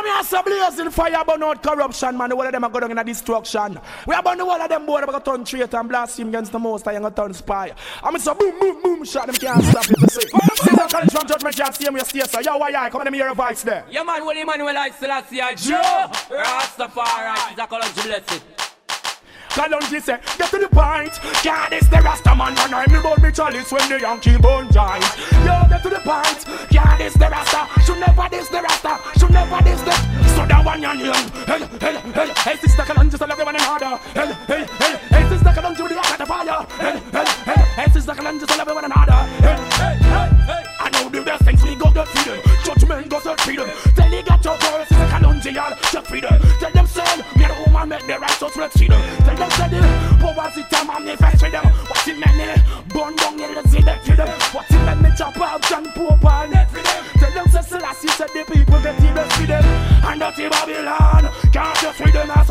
I'm here so blazing fire, burn out corruption, man. All of them are going in a destruction. We are burn the whole of them boy, they going to turn traitor and blaspheme against the most high and going to turn spy. I'm so boom, boom, boom, shot them can't stop you to see. Since I college from judgment can't see me, you stay so. Yo, why I come and hear a voice there. Yeah, man, Willie Manuel I still see a Joe. Rastafari, is a color blessed. Kalonji say, get to the point God is the Rasta man And I'm about me chalice when the Yankee bone joint Yo, get to the point God is the Rasta Should So that one yan yan Hey, hey, hey Hey, Sizzla Kalonji, so love you one another Hey, hey, hey Hey, Sizzla Kalonji with the heart of fire Hey, hey, hey Hey, Sizzla Kalonji, so love you one another Hey, hey, hey, hey I know the best things we go get freedom Judgment go set freedom Tell you get your girl, Sizzla Kalonji, y'all Get freedom. Tell them son, me the woman make the righteous red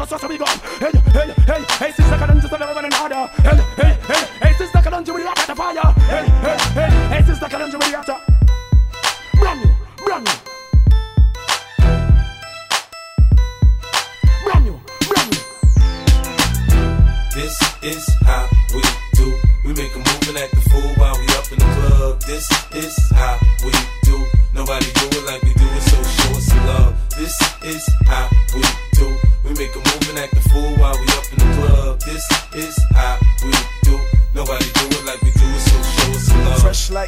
as so so we go. Hey, hey, hey, hey, Sizzla Kalonji, just a little one another Hey, hey, hey, hey, Sizzla Kalonji with the heart of fire? Hey, hey, hey, hey, Sizzla Kalonji with the heart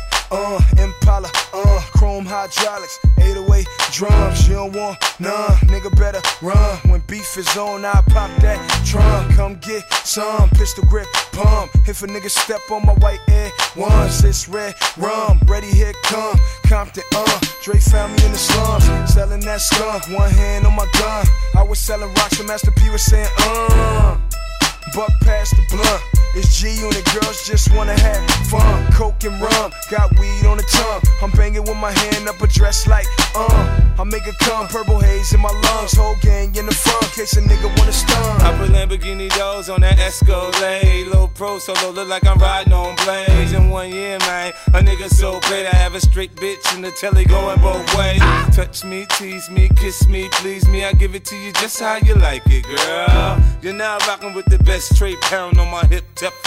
like, uh, Impala, uh, chrome hydraulics, 808 drums. You don't want none, nigga better run. When beef is on, I pop that drum. Come get some pistol grip pump. If a nigga step on my white air once, it's red rum. Ready, here come Compton, uh. Dre found me in the slums, selling that skunk. One hand on my gun. I was selling rocks, and Master P was saying, uh. Buck past the blunt. G unit girls just wanna have fun. Coke and rum, got weed on the tongue. I'm banging with my hand up a dress like, uh. I make it come, purple haze in my lungs. Whole gang in the front, case a nigga wanna stun. I put Lamborghini doors on that Escalade. Low pro solo, look like I'm riding on blades. In one year, man, a nigga so great. I have a straight bitch in the telly going both ways. Touch me, tease me, kiss me, please me. I give it to you just how you like it, girl. You're now rocking with the best straight pound on my hip,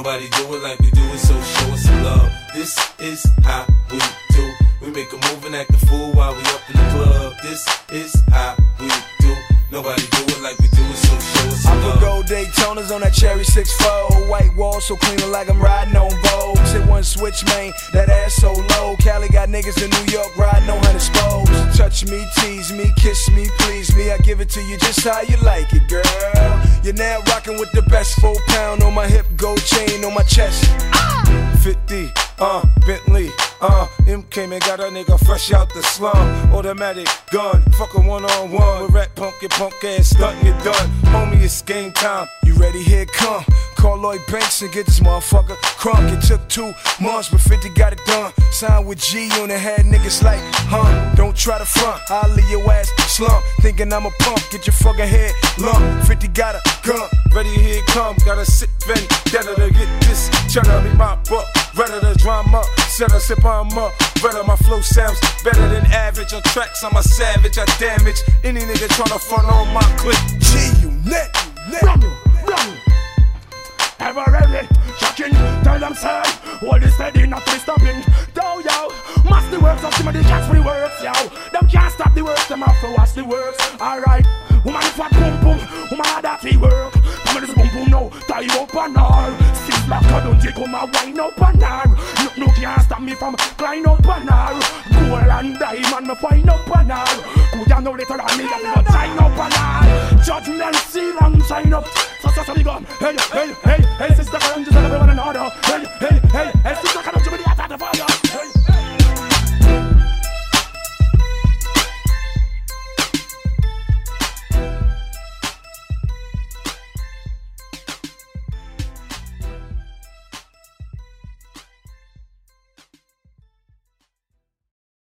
Nobody do it like we do it, so show us some love. This is how we do. We make a move and act the fool while we up in the club. This is how we do. Nobody do it like Daytonas on that cherry 6-4 White wall so clean like I'm riding on Vogue Hit one switch, man, that ass so low Cali got niggas in New York riding on hundred spokes Touch me, tease me, kiss me, please me I give it to you just how you like it, girl You're now rocking with the best Four pound on my hip, gold chain on my chest 50, uh, Bentley, uh, M came and got a nigga fresh out the slum. Automatic gun, fuck a one on one. With rat punk, your punk ass stunt, you done. Homie, it's game time. Ready? Here come. Call Lloyd Banks and get this motherfucker crunk. It took two months, but 50 got it done. Signed with G on the head, niggas like, huh? Don't try to front, I'll leave your ass slump. Thinking I'm a punk, get your fucking head lump. 50 got a gun. Ready, here come. Got a sick vendetta to get this. Cheddar be my buck. Ready to drama. Set a sip on up. Better my flow sounds better than average. On tracks, I'm a savage. I damage any nigga tryna front on my clip. G, you net, you net. Ever ready, shocking, tell them say Hold it steady, not to stopping. Yo, yo, mass the works, up to the cats for the works, yo. Them can't stop the works, them have to watch the works. Alright, woman if I boom boom, woman a dirty work. Come on this boom boom now, tie up and all. Still black, I don't take come a wine up and all. No, no can't stop me from climb up and all. Gold and diamond, me find up and all Could ya know later on me, I'm gonna sign up and all Judgment seal and sign up. So, so, so, me go, hey, hey, hey Hey, sister, come just everyone another. Hey, hey, hey, hey, sister,